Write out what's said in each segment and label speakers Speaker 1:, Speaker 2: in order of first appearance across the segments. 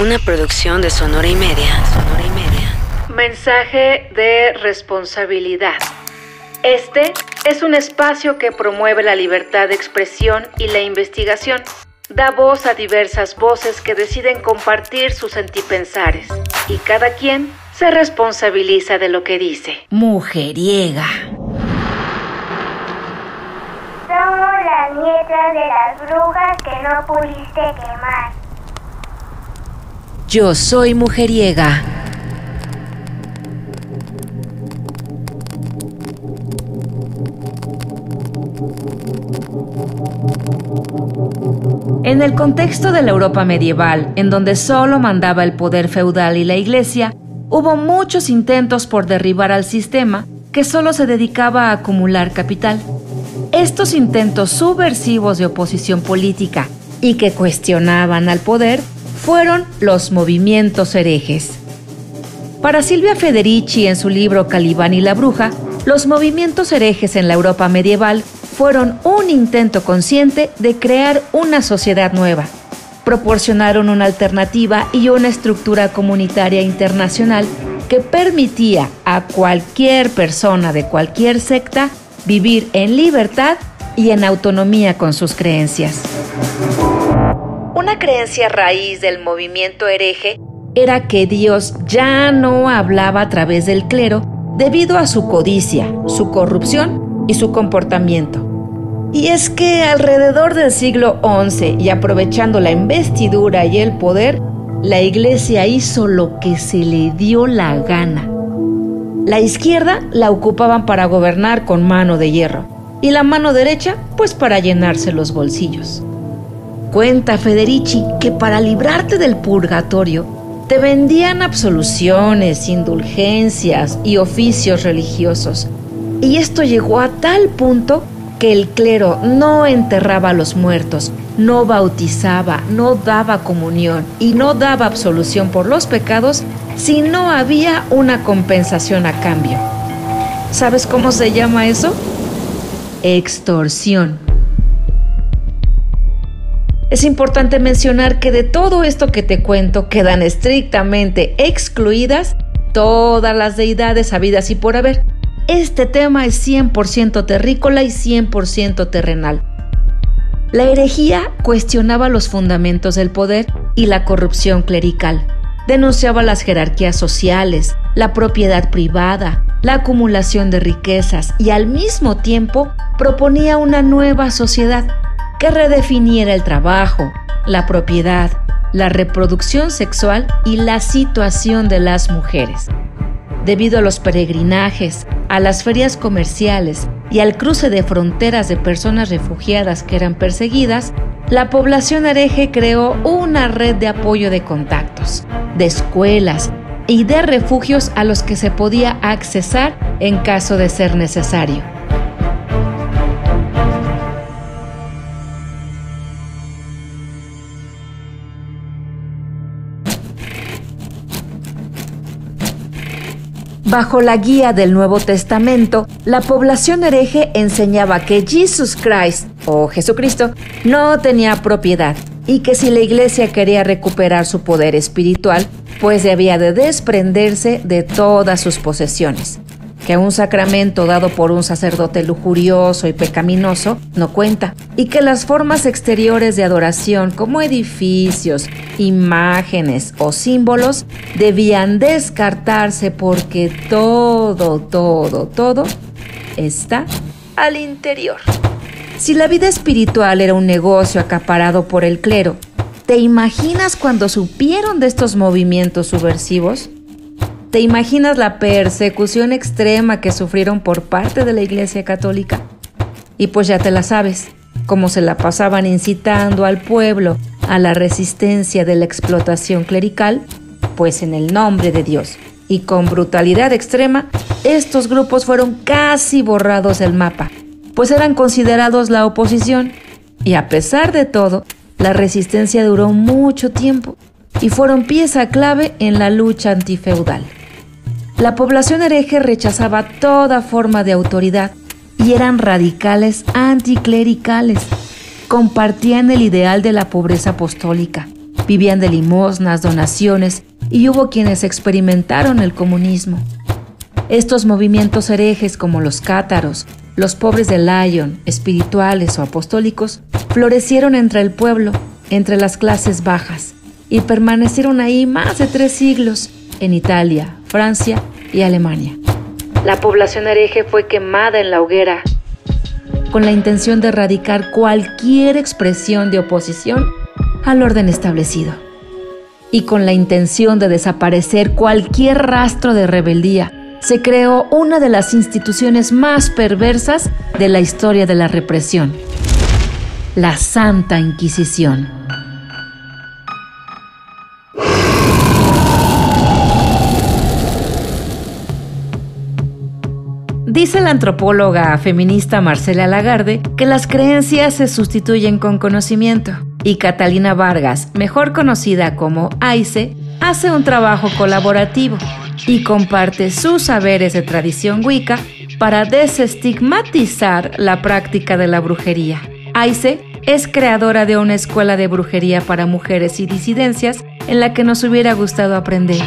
Speaker 1: Una producción de Sonora y Media. Sonora y Media.
Speaker 2: Mensaje de responsabilidad. Este es un espacio que promueve la libertad de expresión y la investigación. Da voz a diversas voces que deciden compartir sus sentipensares y cada quien se responsabiliza de lo que dice.
Speaker 3: Mujeriega.
Speaker 4: Somos las nietas de las brujas que no pudiste quemar.
Speaker 3: Yo soy mujeriega. En el contexto de la Europa medieval, en donde solo mandaba el poder feudal y la iglesia, hubo muchos intentos por derribar al sistema que solo se dedicaba a acumular capital. Estos intentos subversivos de oposición política y que cuestionaban al poder fueron los movimientos herejes. Para Silvia Federici en su libro Calibán y la Bruja, los movimientos herejes en la Europa medieval fueron un intento consciente de crear una sociedad nueva. Proporcionaron una alternativa y una estructura comunitaria internacional que permitía a cualquier persona de cualquier secta vivir en libertad y en autonomía con sus creencias. Una creencia raíz del movimiento hereje era que Dios ya no hablaba a través del clero debido a su codicia, su corrupción y su comportamiento. Y es que alrededor del siglo XI y aprovechando la investidura y el poder, la iglesia hizo lo que se le dio la gana. La izquierda la ocupaban para gobernar con mano de hierro y la mano derecha pues para llenarse los bolsillos. Cuenta Federici que para librarte del purgatorio te vendían absoluciones, indulgencias y oficios religiosos. Y esto llegó a tal punto que el clero no enterraba a los muertos, no bautizaba, no daba comunión y no daba absolución por los pecados si no había una compensación a cambio. ¿Sabes cómo se llama eso? Extorsión. Es importante mencionar que de todo esto que te cuento quedan estrictamente excluidas todas las deidades habidas y por haber. Este tema es 100% terrícola y 100% terrenal. La herejía cuestionaba los fundamentos del poder y la corrupción clerical. Denunciaba las jerarquías sociales, la propiedad privada, la acumulación de riquezas y al mismo tiempo proponía una nueva sociedad que redefiniera el trabajo, la propiedad, la reproducción sexual y la situación de las mujeres. Debido a los peregrinajes, a las ferias comerciales y al cruce de fronteras de personas refugiadas que eran perseguidas, la población hereje creó una red de apoyo de contactos, de escuelas y de refugios a los que se podía accesar en caso de ser necesario. Bajo la guía del Nuevo Testamento, la población hereje enseñaba que Jesus Christ, o Jesucristo, no tenía propiedad y que si la iglesia quería recuperar su poder espiritual, pues debía de desprenderse de todas sus posesiones que un sacramento dado por un sacerdote lujurioso y pecaminoso no cuenta, y que las formas exteriores de adoración como edificios, imágenes o símbolos debían descartarse porque todo, todo, todo está al interior. Si la vida espiritual era un negocio acaparado por el clero, ¿te imaginas cuando supieron de estos movimientos subversivos? ¿Te imaginas la persecución extrema que sufrieron por parte de la Iglesia Católica? Y pues ya te la sabes, cómo se la pasaban incitando al pueblo a la resistencia de la explotación clerical, pues en el nombre de Dios y con brutalidad extrema, estos grupos fueron casi borrados del mapa, pues eran considerados la oposición, y a pesar de todo, la resistencia duró mucho tiempo y fueron pieza clave en la lucha antifeudal. La población hereje rechazaba toda forma de autoridad y eran radicales anticlericales. Compartían el ideal de la pobreza apostólica, Vivían de limosnas, donaciones y hubo quienes experimentaron el comunismo. Estos movimientos herejes como los cátaros, los pobres de Lyon, espirituales o apostólicos, florecieron entre el pueblo, entre las clases bajas, y permanecieron ahí más de tres siglos en Italia, Francia y Alemania. La población hereje fue quemada en la hoguera con la intención de erradicar cualquier expresión de oposición al orden establecido y con la intención de desaparecer cualquier rastro de rebeldía se creó una de las instituciones más perversas de la historia de la represión, la Santa Inquisición. Dice la antropóloga feminista Marcela Lagarde que las creencias se sustituyen con conocimiento y Catalina Vargas, mejor conocida como AICE, hace un trabajo colaborativo y comparte sus saberes de tradición wicca para desestigmatizar la práctica de la brujería. Aice es creadora de una escuela de brujería para mujeres y disidencias en la que nos hubiera gustado aprender.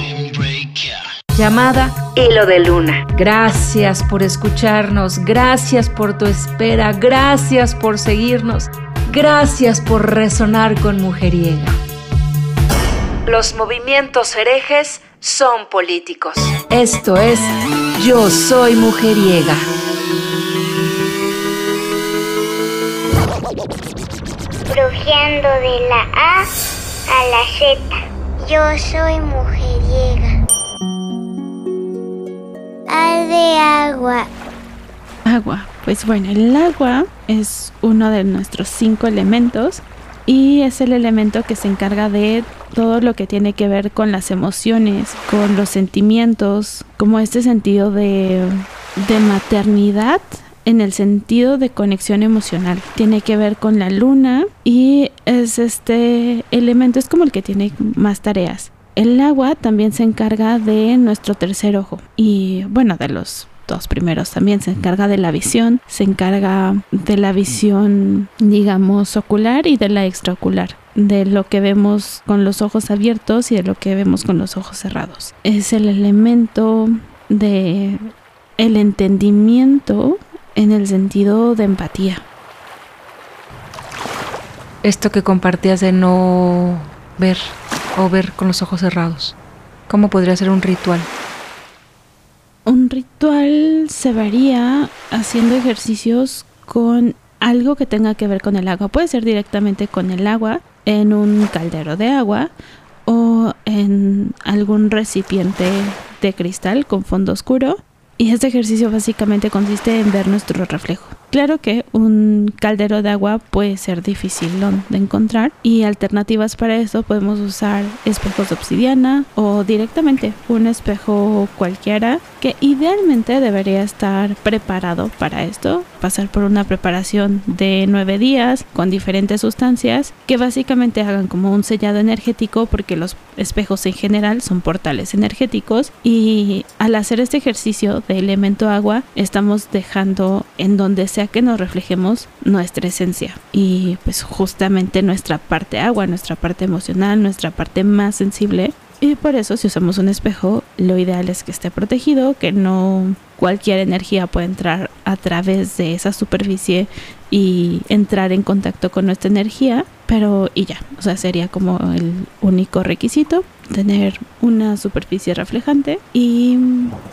Speaker 3: Llamada Hilo de Luna. Gracias por escucharnos, gracias por tu espera, gracias por seguirnos, gracias por resonar con Mujeriega. Los movimientos herejes son políticos. Esto es Yo Soy Mujeriega.
Speaker 4: Brujeando de la A a la Z. Yo soy mujeriega. De agua.
Speaker 5: Agua. Pues bueno, el agua es uno de nuestros cinco elementos y es el elemento que se encarga de todo lo que tiene que ver con las emociones, con los sentimientos, como este sentido de, de maternidad en el sentido de conexión emocional. Tiene que ver con la luna y es este elemento es como el que tiene más tareas. El agua también se encarga de nuestro tercer ojo y bueno, de los dos primeros también se encarga de la visión, se encarga de la visión digamos ocular y de la extraocular de lo que vemos con los ojos abiertos y de lo que vemos con los ojos cerrados. Es el elemento de el entendimiento en el sentido de empatía.
Speaker 3: Esto que compartías de no ver o ver con los ojos cerrados, ¿cómo podría ser un ritual?
Speaker 5: Un ritual se varía haciendo ejercicios con algo que tenga que ver con el agua. Puede ser directamente con el agua, en un caldero de agua o en algún recipiente de cristal con fondo oscuro. Y este ejercicio básicamente consiste en ver nuestro reflejo. Claro que un caldero de agua puede ser difícil de encontrar y alternativas para eso podemos usar espejos de obsidiana o directamente un espejo cualquiera que idealmente debería estar preparado para esto, pasar por una preparación de nueve días con diferentes sustancias que básicamente hagan como un sellado energético porque los espejos en general son portales energéticos y al hacer este ejercicio de elemento agua estamos dejando en donde sea que nos reflejemos nuestra esencia y pues justamente nuestra parte agua, nuestra parte emocional, nuestra parte más sensible. Y por eso si usamos un espejo lo ideal es que esté protegido, que no cualquier energía pueda entrar a través de esa superficie y entrar en contacto con nuestra energía, pero y ya, o sea, sería como el único requisito, tener una superficie reflejante y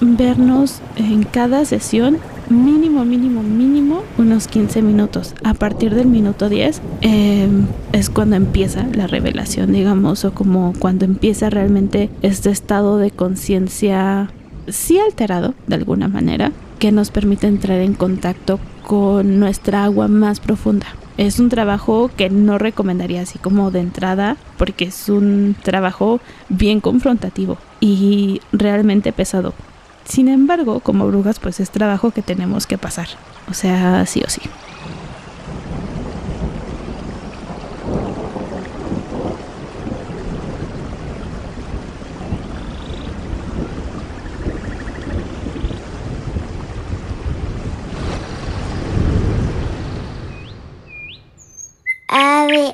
Speaker 5: vernos en cada sesión mínimo, mínimo, mínimo unos 15 minutos. A partir del minuto 10 em, es cuando empieza la revelación, digamos, o como cuando empieza realmente este estado de conciencia sí alterado de alguna manera, que nos permite entrar en contacto con nuestra agua más profunda. Es un trabajo que no recomendaría así como de entrada porque es un trabajo bien confrontativo y realmente pesado. Sin embargo, como brujas, pues es trabajo que tenemos que pasar. O sea, sí o sí.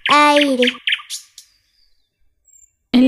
Speaker 4: aire.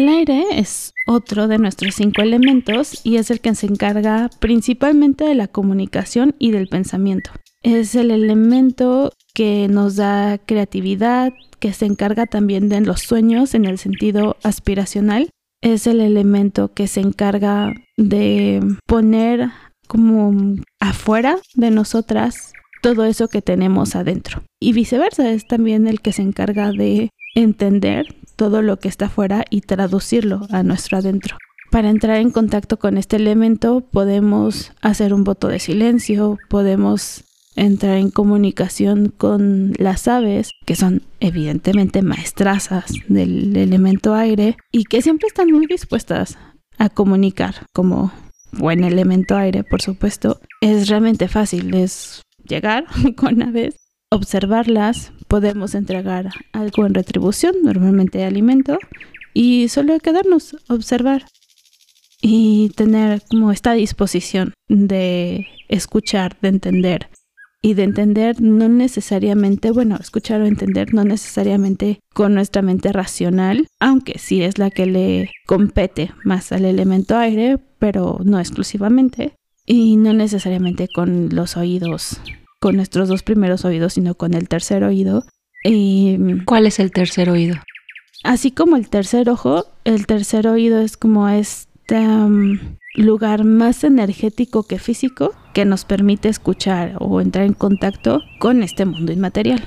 Speaker 5: Aire es otro de nuestros cinco elementos y es el que se encarga principalmente de la comunicación y del pensamiento. Es el elemento que nos da creatividad, que se encarga también de los sueños en el sentido aspiracional. Es el elemento que se encarga de poner como afuera de nosotras todo eso que tenemos adentro. Y viceversa, es también el que se encarga de entender todo lo que está afuera y traducirlo a nuestro adentro. Para entrar en contacto con este elemento podemos hacer un voto de silencio, podemos entrar en comunicación con las aves, que son evidentemente maestrazas del elemento aire y que siempre están muy dispuestas a comunicar como buen elemento aire, por supuesto. Es realmente fácil, es llegar con aves, observarlas, podemos entregar algo en retribución, normalmente alimento, y solo quedarnos, observar y tener como esta disposición de escuchar, de entender. Y de entender no necesariamente, bueno, escuchar o entender no necesariamente con nuestra mente racional, aunque sí es la que le compete más al elemento aire, pero no exclusivamente, y no necesariamente con los oídos, con nuestros dos primeros oídos, sino con el tercer oído.
Speaker 3: Y, ¿Cuál es el tercer oído?
Speaker 5: Así como el tercer ojo, el tercer oído es como este um, lugar más energético que físico que nos permite escuchar o entrar en contacto con este mundo inmaterial.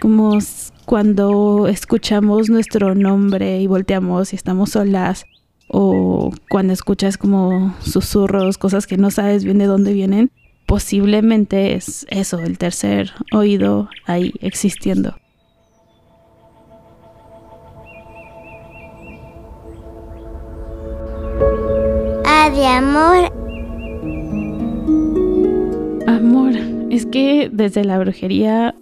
Speaker 5: Como cuando escuchamos nuestro nombre y volteamos y estamos solas, o cuando escuchas como susurros, cosas que no sabes bien de dónde vienen, posiblemente es eso, el tercer oído ahí existiendo.
Speaker 4: Ah, de amor.
Speaker 5: Amor, es que desde la brujería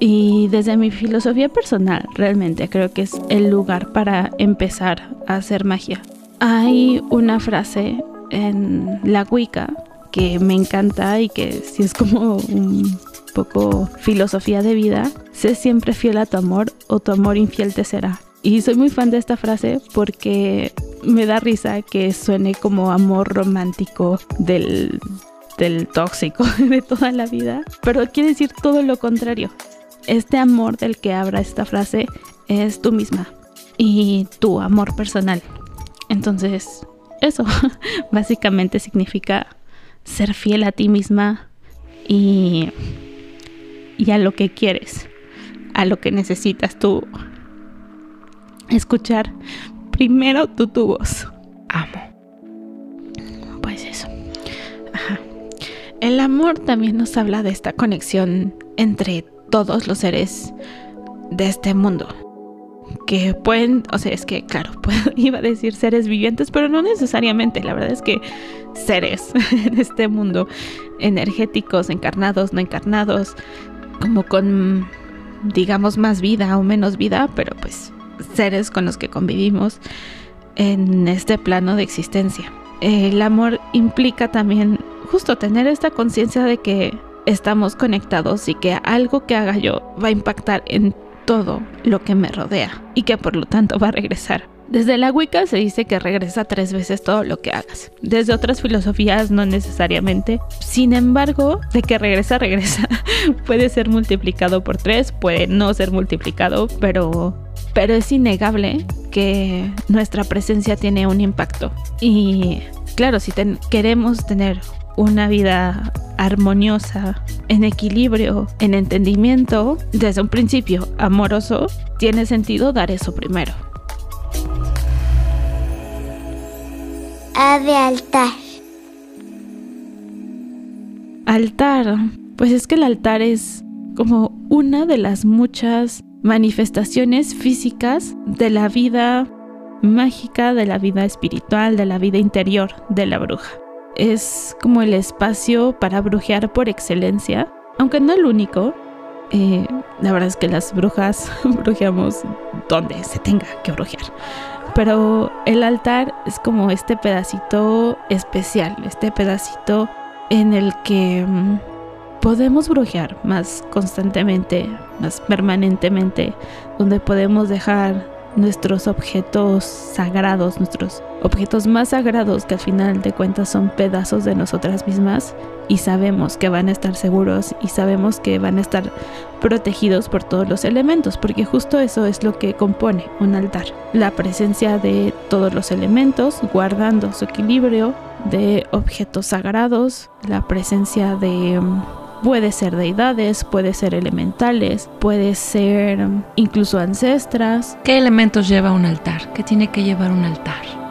Speaker 5: y desde mi filosofía personal, realmente creo que es el lugar para empezar a hacer magia. Hay una frase en la Wicca que me encanta y que si es como un poco filosofía de vida, sé siempre fiel a tu amor o tu amor infiel te será. Y soy muy fan de esta frase porque me da risa que suene como amor romántico del, del tóxico de toda la vida, pero quiere decir todo lo contrario. Este amor del que habla esta frase es tú misma y tu amor personal. Entonces, eso básicamente significa ser fiel a ti misma y, y a lo que quieres, a lo que necesitas tú. Escuchar primero tu, tu voz. Amo. Pues eso. Ajá. El amor también nos habla de esta conexión entre todos los seres de este mundo que pueden, o sea, es que claro, iba a decir seres vivientes, pero no necesariamente, la verdad es que seres en este mundo, energéticos, encarnados, no encarnados, como con, digamos, más vida o menos vida, pero pues seres con los que convivimos en este plano de existencia. El amor implica también justo tener esta conciencia de que estamos conectados y que algo que haga yo va a impactar en todo lo que me rodea y que por lo tanto va a regresar. Desde la Wicca se dice que regresa tres veces todo lo que hagas. Desde otras filosofías no necesariamente. Sin embargo, de que regresa, regresa. puede ser multiplicado por tres, puede no ser multiplicado, pero, pero es innegable que nuestra presencia tiene un impacto. Y claro, si queremos tener una vida armoniosa, en equilibrio, en entendimiento, desde un principio amoroso, tiene sentido dar eso primero.
Speaker 4: A de altar.
Speaker 5: Altar. Pues es que el altar es como una de las muchas manifestaciones físicas de la vida mágica, de la vida espiritual, de la vida interior de la bruja es como el espacio para brujear por excelencia, aunque no el único. Eh, la verdad es que las brujas brujeamos donde se tenga que brujear. Pero el altar es como este pedacito especial, este pedacito en el que mm, podemos brujear más constantemente, más permanentemente, donde podemos dejar nuestros objetos sagrados, nuestros objetos más sagrados que al final de cuentas son pedazos de nosotras mismas y sabemos que van a estar seguros y sabemos que van a estar protegidos por todos los elementos, porque justo eso es lo que compone un altar, la presencia de todos los elementos guardando su equilibrio, de objetos sagrados, la presencia de Puede ser deidades, puede ser elementales, puede ser mm, incluso ancestras.
Speaker 3: ¿Qué elementos lleva un altar? ¿Qué tiene que llevar un altar?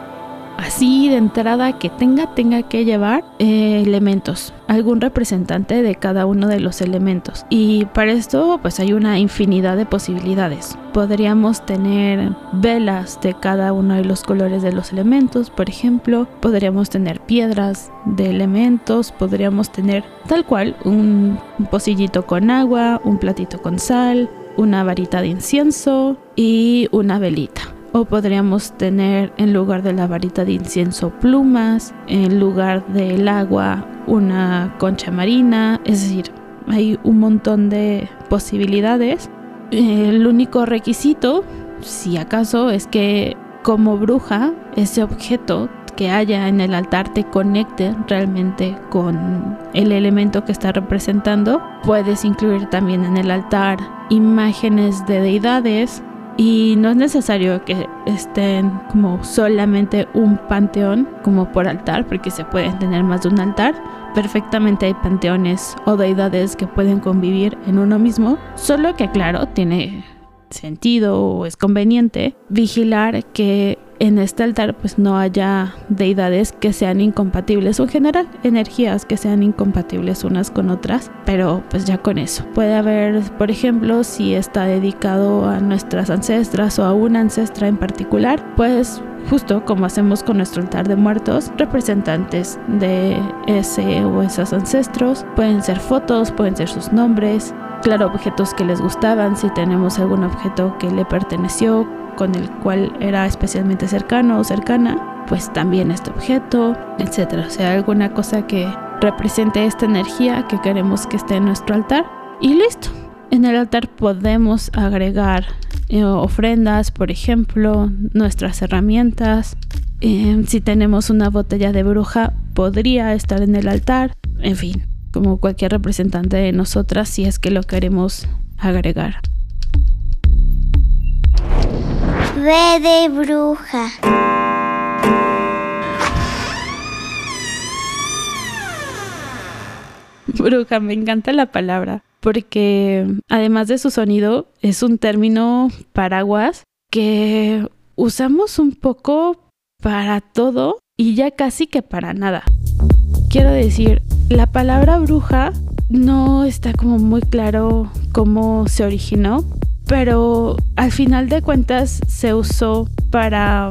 Speaker 5: Así de entrada que tenga, tenga que llevar eh, elementos, algún representante de cada uno de los elementos. Y para esto pues hay una infinidad de posibilidades. Podríamos tener velas de cada uno de los colores de los elementos, por ejemplo. Podríamos tener piedras de elementos, podríamos tener tal cual un pocillito con agua, un platito con sal, una varita de incienso y una velita. O podríamos tener en lugar de la varita de incienso plumas, en lugar del agua una concha marina, es decir, hay un montón de posibilidades. El único requisito, si acaso, es que como bruja ese objeto que haya en el altar te conecte realmente con el elemento que está representando. Puedes incluir también en el altar imágenes de deidades y no es necesario que estén como solamente un panteón como por altar, porque se pueden tener más de un altar. Perfectamente hay panteones o deidades que pueden convivir en uno mismo, solo que claro, tiene sentido o es conveniente vigilar que en este altar pues no haya deidades que sean incompatibles. En general energías que sean incompatibles unas con otras, pero pues ya con eso. Puede haber, por ejemplo, si está dedicado a nuestras ancestras o a una ancestra en particular, pues justo como hacemos con nuestro altar de muertos, representantes de ese o esos ancestros, pueden ser fotos, pueden ser sus nombres, claro, objetos que les gustaban, si tenemos algún objeto que le perteneció, con el cual era especialmente cercano o cercana, pues también este objeto, etcétera. O sea, alguna cosa que represente esta energía que queremos que esté en nuestro altar y listo. En el altar podemos agregar eh, ofrendas, por ejemplo, nuestras herramientas. Eh, si tenemos una botella de bruja, podría estar en el altar. En fin, como cualquier representante de nosotras, si es que lo queremos agregar.
Speaker 4: Ve de bruja.
Speaker 5: Bruja, me encanta la palabra, porque además de su sonido, es un término paraguas que usamos un poco para todo y ya casi que para nada. Quiero decir, la palabra bruja no está como muy claro cómo se originó, pero al final de cuentas se usó para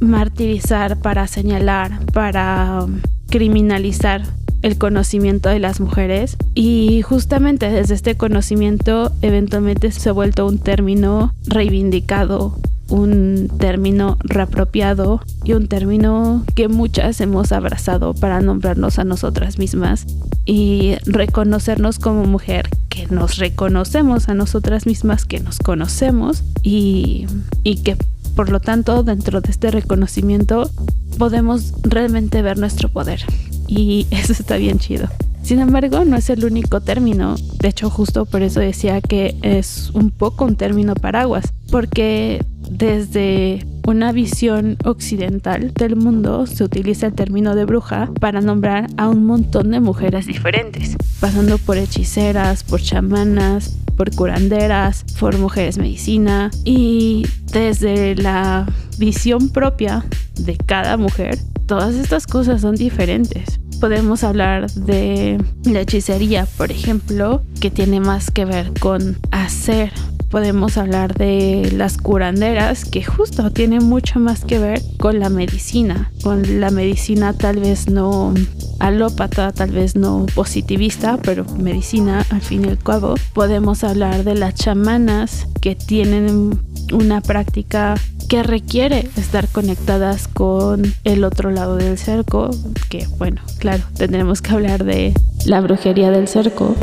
Speaker 5: martirizar, para señalar, para criminalizar el conocimiento de las mujeres. Y justamente desde este conocimiento eventualmente se ha vuelto un término reivindicado, un término reapropiado y un término que muchas hemos abrazado para nombrarnos a nosotras mismas y reconocernos como mujer, que nos reconocemos a nosotras mismas, que nos conocemos y, y que por lo tanto dentro de este reconocimiento podemos realmente ver nuestro poder y eso está bien chido. Sin embargo, no es el único término. De hecho, justo por eso decía que es un poco un término paraguas, porque desde una visión occidental del mundo se utiliza el término de bruja para nombrar a un montón de mujeres diferentes, pasando por hechiceras, por chamanas, por curanderas, por mujeres medicina y desde la visión propia de cada mujer, todas estas cosas son diferentes podemos hablar de la hechicería, por ejemplo, que tiene más que ver con hacer. Podemos hablar de las curanderas, que justo tiene mucho más que ver con la medicina, con la medicina tal vez no alópata, tal vez no positivista, pero medicina al fin y al cabo. Podemos hablar de las chamanas que tienen una práctica que requiere estar conectadas con el otro lado del cerco, que bueno, claro, tendremos que hablar de la brujería del cerco.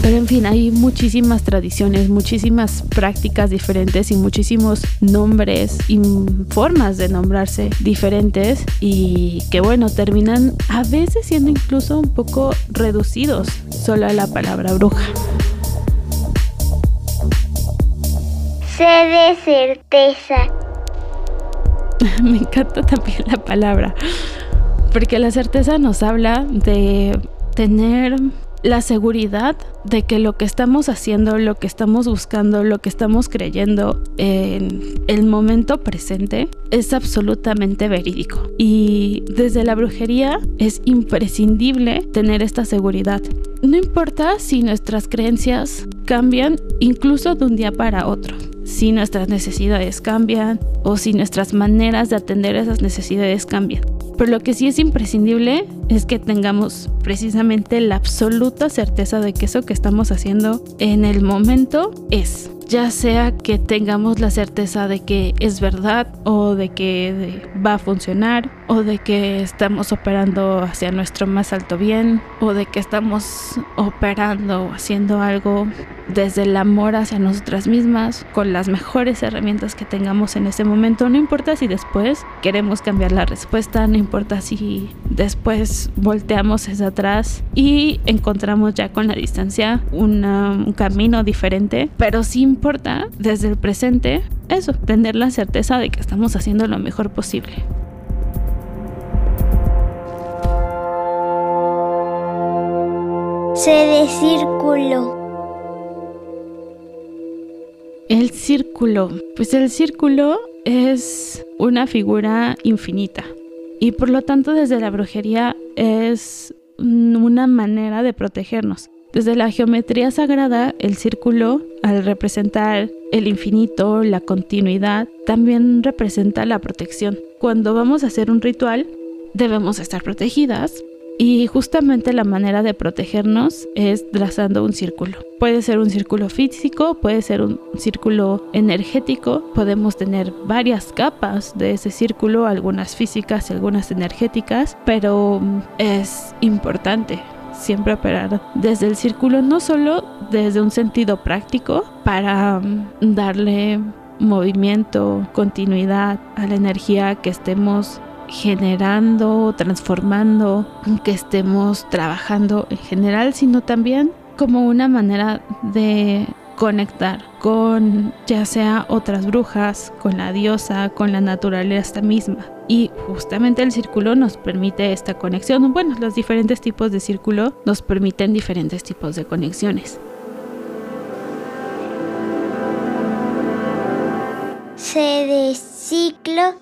Speaker 5: Pero en fin, hay muchísimas tradiciones, muchísimas prácticas diferentes y muchísimos nombres y formas de nombrarse diferentes y que bueno, terminan a veces siendo incluso un poco reducidos solo a la palabra bruja.
Speaker 4: Sé de certeza.
Speaker 5: Me encanta también la palabra, porque la certeza nos habla de tener la seguridad de que lo que estamos haciendo, lo que estamos buscando, lo que estamos creyendo en el momento presente es absolutamente verídico. Y desde la brujería es imprescindible tener esta seguridad. No importa si nuestras creencias cambian incluso de un día para otro si nuestras necesidades cambian o si nuestras maneras de atender esas necesidades cambian. Pero lo que sí es imprescindible es que tengamos precisamente la absoluta certeza de que eso que estamos haciendo en el momento es ya sea que tengamos la certeza de que es verdad o de que va a funcionar o de que estamos operando hacia nuestro más alto bien o de que estamos operando o haciendo algo desde el amor hacia nosotras mismas con las mejores herramientas que tengamos en ese momento. No importa si después queremos cambiar la respuesta, no importa si después volteamos hacia atrás y encontramos ya con la distancia un camino diferente, pero sí importa desde el presente eso, tener la certeza de que estamos haciendo lo mejor posible.
Speaker 4: Se de círculo.
Speaker 5: El círculo. Pues el círculo es una figura infinita y por lo tanto desde la brujería es una manera de protegernos. Desde la geometría sagrada, el círculo, al representar el infinito, la continuidad, también representa la protección. Cuando vamos a hacer un ritual, debemos estar protegidas y justamente la manera de protegernos es trazando un círculo. Puede ser un círculo físico, puede ser un círculo energético, podemos tener varias capas de ese círculo, algunas físicas y algunas energéticas, pero es importante siempre operar desde el círculo, no solo desde un sentido práctico para mm, darle movimiento, continuidad a la energía que estemos generando, transformando, que estemos trabajando en general, sino también como una manera de conectar con ya sea otras brujas, con la diosa, con la naturaleza misma. Y justamente el círculo nos permite esta conexión. Bueno, los diferentes tipos de círculo nos permiten diferentes tipos de conexiones.
Speaker 4: Se de ciclo.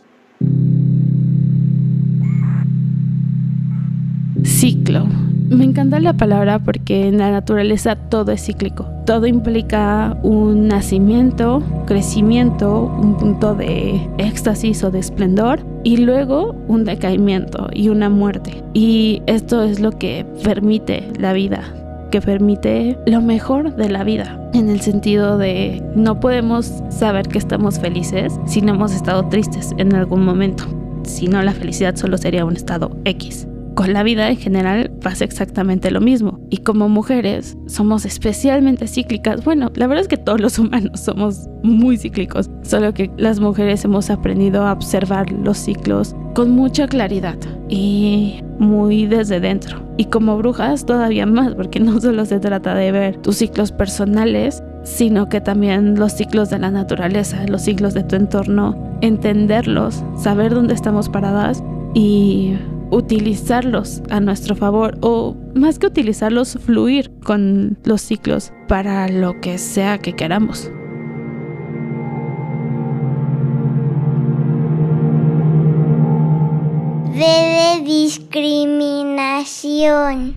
Speaker 5: Ciclo. Me encanta la palabra porque en la naturaleza todo es cíclico. Todo implica un nacimiento, crecimiento, un punto de éxtasis o de esplendor y luego un decaimiento y una muerte. Y esto es lo que permite la vida, que permite lo mejor de la vida, en el sentido de no podemos saber que estamos felices si no hemos estado tristes en algún momento. Si no, la felicidad solo sería un estado X con la vida en general pasa exactamente lo mismo. Y como mujeres somos especialmente cíclicas. Bueno, la verdad es que todos los humanos somos muy cíclicos, solo que las mujeres hemos aprendido a observar los ciclos con mucha claridad y muy desde dentro. Y como brujas todavía más, porque no solo se trata de ver tus ciclos personales, sino que también los ciclos de la naturaleza, los ciclos de tu entorno, entenderlos, saber dónde estamos paradas y utilizarlos a nuestro favor o más que utilizarlos, fluir con los ciclos para lo que sea que queramos.
Speaker 4: De discriminación.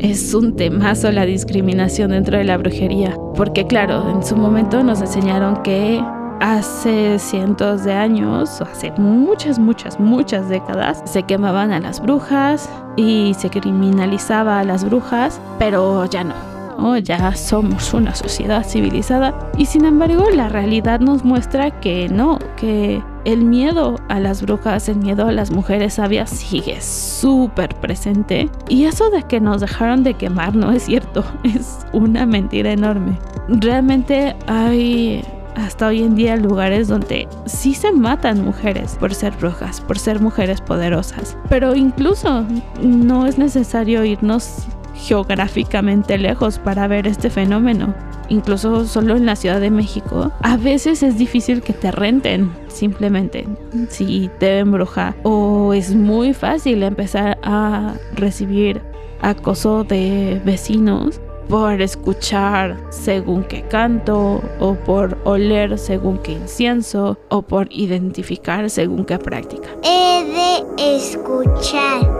Speaker 5: Es un temazo la discriminación dentro de la brujería, porque claro, en su momento nos enseñaron que hace cientos de años, hace muchas, muchas, muchas décadas, se quemaban a las brujas y se criminalizaba a las brujas, pero ya no. ya somos una sociedad civilizada y sin embargo la realidad nos muestra que no, que el miedo a las brujas, el miedo a las mujeres sabias sigue súper presente. Y eso de que nos dejaron de quemar no es cierto, es una mentira enorme. Realmente hay hasta hoy en día lugares donde sí se matan mujeres por ser brujas, por ser mujeres poderosas. Pero incluso no es necesario irnos geográficamente lejos para ver este fenómeno. Incluso solo en la Ciudad de México, a veces es difícil que te renten simplemente si te ven bruja o es muy fácil empezar a recibir acoso de vecinos por escuchar según qué canto o por oler según qué incienso o por identificar según qué práctica.
Speaker 4: He de escuchar.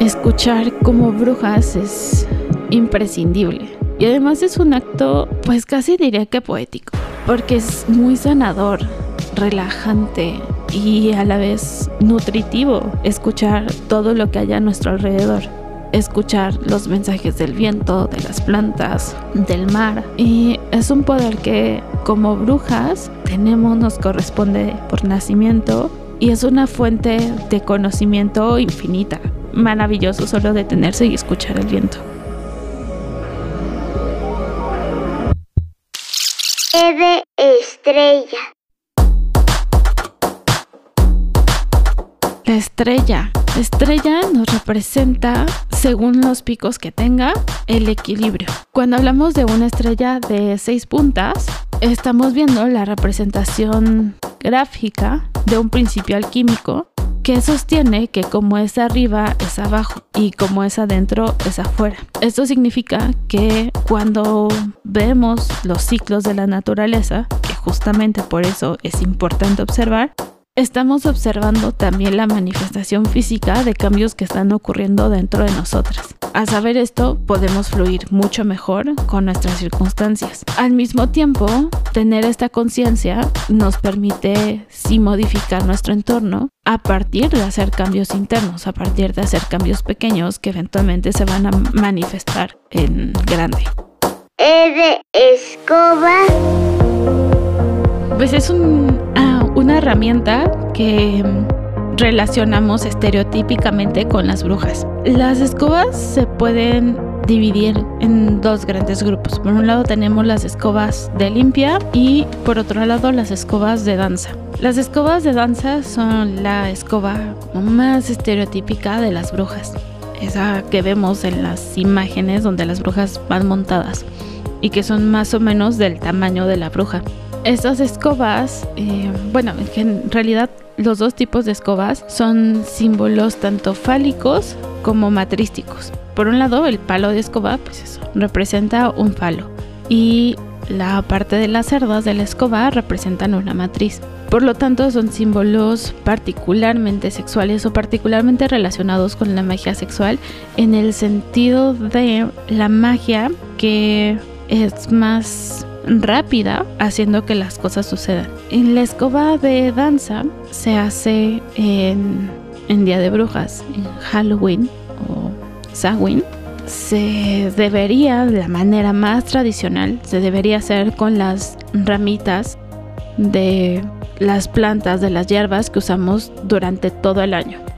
Speaker 5: Escuchar como brujas es imprescindible y además es un acto pues casi diría que poético porque es muy sanador, relajante, y a la vez nutritivo escuchar todo lo que haya a nuestro alrededor. Escuchar los mensajes del viento, de las plantas, del mar. Y es un poder que como brujas tenemos, nos corresponde por nacimiento y es una fuente de conocimiento infinita. Maravilloso solo detenerse y escuchar el viento.
Speaker 4: Eve estrella.
Speaker 5: La estrella. La estrella nos representa, según los picos que tenga, el equilibrio. Cuando hablamos de una estrella de seis puntas, estamos viendo la representación gráfica de un principio alquímico que sostiene que como es arriba es abajo y como es adentro es afuera. Esto significa que cuando vemos los ciclos de la naturaleza, que justamente por eso es importante observar, estamos observando también la manifestación física de cambios que están ocurriendo dentro de nosotras. Al saber esto, podemos fluir mucho mejor con nuestras circunstancias. Al mismo tiempo, tener esta conciencia nos permite sí modificar nuestro entorno a partir de hacer cambios internos, a partir de hacer cambios pequeños que eventualmente se van a manifestar en grande.
Speaker 4: E escoba.
Speaker 5: Pues es un una herramienta que mm, relacionamos estereotípicamente con las brujas. Las escobas se pueden dividir en dos grandes grupos. Por un lado tenemos las escobas de limpia y por otro lado las escobas de danza. Las escobas de danza son la escoba más estereotípica de las brujas. Esa que vemos en las imágenes donde las brujas van montadas y que son más o menos del tamaño de la bruja. Estas escobas, eh, bueno, en realidad los dos tipos de escobas son símbolos tanto fálicos como matrísticos. Por un lado, el palo de escoba, pues eso, representa un falo. Y la parte de las cerdas de la escoba representan una matriz. Por lo tanto, son símbolos particularmente sexuales o particularmente relacionados con la magia sexual en el sentido de la magia que es más rápida haciendo que las cosas sucedan. En la escoba de danza se hace en, Día de Brujas, en Halloween o Samhain. Se debería, de la manera más tradicional, se debería hacer con las ramitas de las plantas, de las hierbas que usamos durante todo el año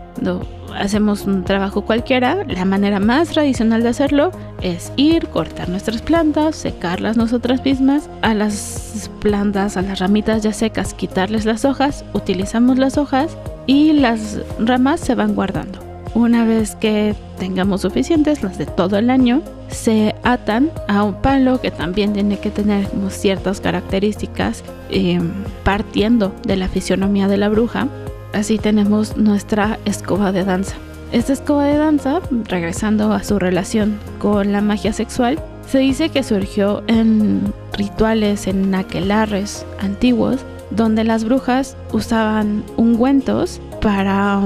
Speaker 5: hacemos un trabajo cualquiera, la manera más tradicional de hacerlo es ir, cortar nuestras plantas, secarlas nosotras mismas, a las plantas, a las ramitas ya secas, quitarles las hojas, utilizamos las hojas y las ramas se van guardando. Una vez que tengamos suficientes, las de todo el año, se atan a un palo que también tiene que tener ciertas características em, partiendo de la fisionomía de la bruja así tenemos nuestra escoba de danza. Esta escoba de danza, regresando a su relación con la magia sexual, se dice que surgió en rituales, en aquelarres antiguos, donde las brujas usaban ungüentos para,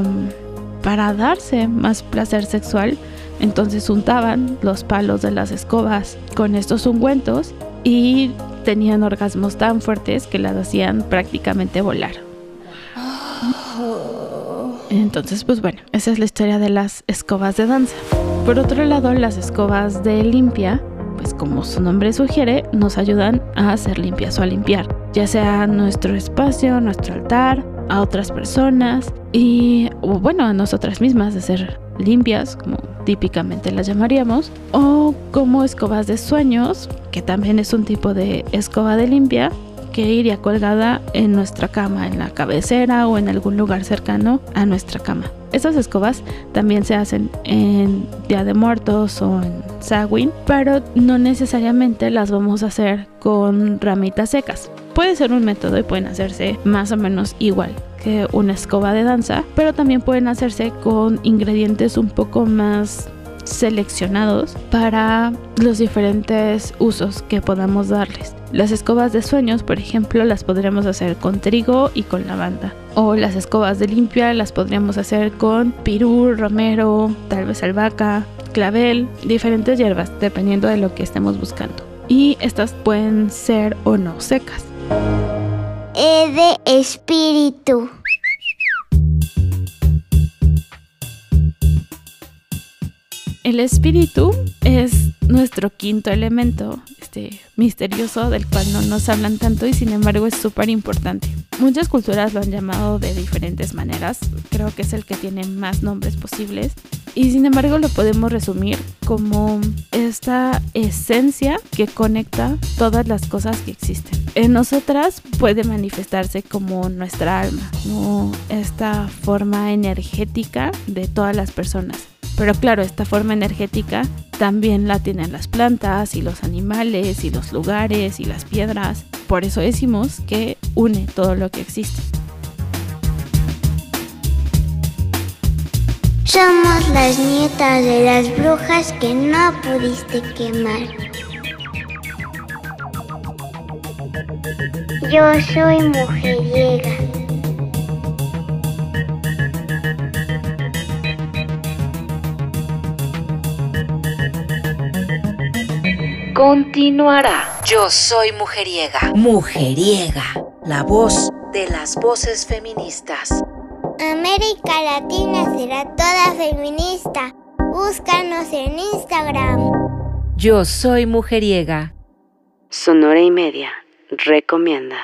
Speaker 5: para darse más placer sexual. Entonces untaban los palos de las escobas con estos ungüentos y tenían orgasmos tan fuertes que las hacían prácticamente volar. Entonces, pues bueno, esa es la historia de las escobas de danza. Por otro lado, las escobas de limpia, pues como su nombre sugiere, nos ayudan a hacer limpias o a limpiar, ya sea nuestro espacio, nuestro altar, a otras personas y bueno, a nosotras mismas de ser limpias, como típicamente las llamaríamos, o como escobas de sueños, que también es un tipo de escoba de limpia, que iría colgada en nuestra cama, en la cabecera o en algún lugar cercano a nuestra cama. Estas escobas también se hacen en Día de Muertos o en Samhain, pero no necesariamente las vamos a hacer con ramitas secas. Puede ser un método y pueden hacerse más o menos igual que una escoba de danza, pero también pueden hacerse con ingredientes un poco más seleccionados para los diferentes usos que podamos darles. Las escobas de sueños, por ejemplo, las podríamos hacer con trigo y con lavanda. O las escobas de limpia las podríamos hacer con pirú, romero, tal vez albahaca, clavel, diferentes hierbas, dependiendo de lo que estemos buscando. Y estas pueden ser o no secas.
Speaker 4: E de espíritu.
Speaker 5: El espíritu es nuestro quinto elemento, este misterioso del cual no nos hablan tanto y sin embargo es súper importante. Muchas culturas lo han llamado de diferentes maneras, creo que es el que tiene más nombres posibles y sin embargo lo podemos resumir como esta esencia que conecta todas las cosas que existen. En nosotras puede manifestarse como nuestra alma, como esta forma energética de todas las personas pero claro, esta forma energética también la tienen las plantas y los animales y los lugares y las piedras. Por eso decimos que une todo lo que existe.
Speaker 4: Somos las nietas de las brujas que no pudiste quemar. Yo soy mujeriega.
Speaker 2: Continuará.
Speaker 1: Yo soy mujeriega. Mujeriega. La voz de las voces feministas.
Speaker 4: América Latina será toda feminista. Búscanos en Instagram.
Speaker 3: Yo soy mujeriega.
Speaker 1: Sonora y media. Recomienda.